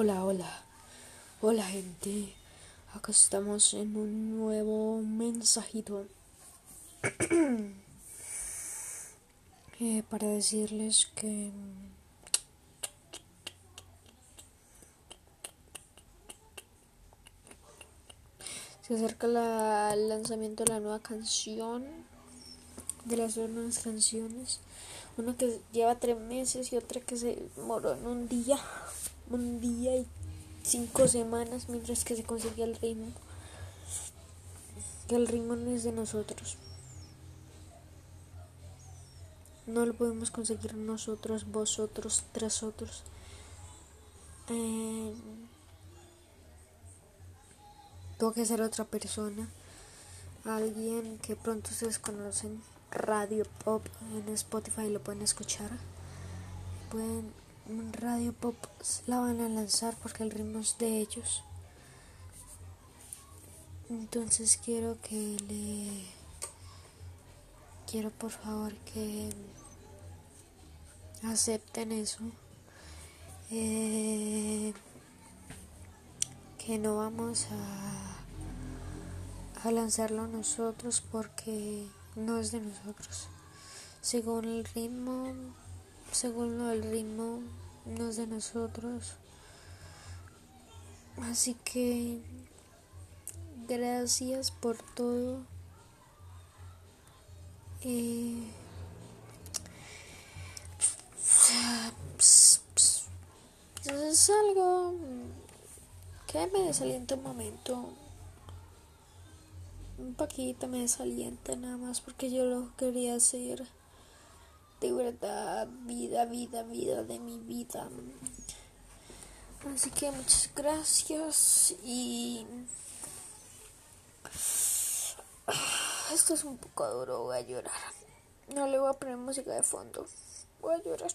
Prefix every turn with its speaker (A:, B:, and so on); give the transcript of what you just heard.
A: Hola, hola, hola gente. Acá estamos en un nuevo mensajito eh, para decirles que se acerca la, el lanzamiento de la nueva canción, de las dos nuevas canciones. Una que lleva tres meses y otra que se moró en un día un día y cinco semanas mientras que se conseguía el ritmo. Que el ritmo no es de nosotros. No lo podemos conseguir nosotros, vosotros, tras otros. Eh, tengo que ser otra persona. Alguien que pronto ustedes conocen. Radio Pop en Spotify lo pueden escuchar. Pueden Radio Pop la van a lanzar porque el ritmo es de ellos. Entonces quiero que le... Quiero por favor que acepten eso. Eh, que no vamos a, a lanzarlo nosotros porque no es de nosotros. Según el ritmo según del ritmo, no es de nosotros. Así que gracias por todo. Eh, es algo que me desalienta un momento. Un poquito me desalienta nada más porque yo lo quería hacer de verdad, vida, vida, vida de mi vida. Así que muchas gracias y esto es un poco duro, voy a llorar. No le voy a poner música de fondo, voy a llorar.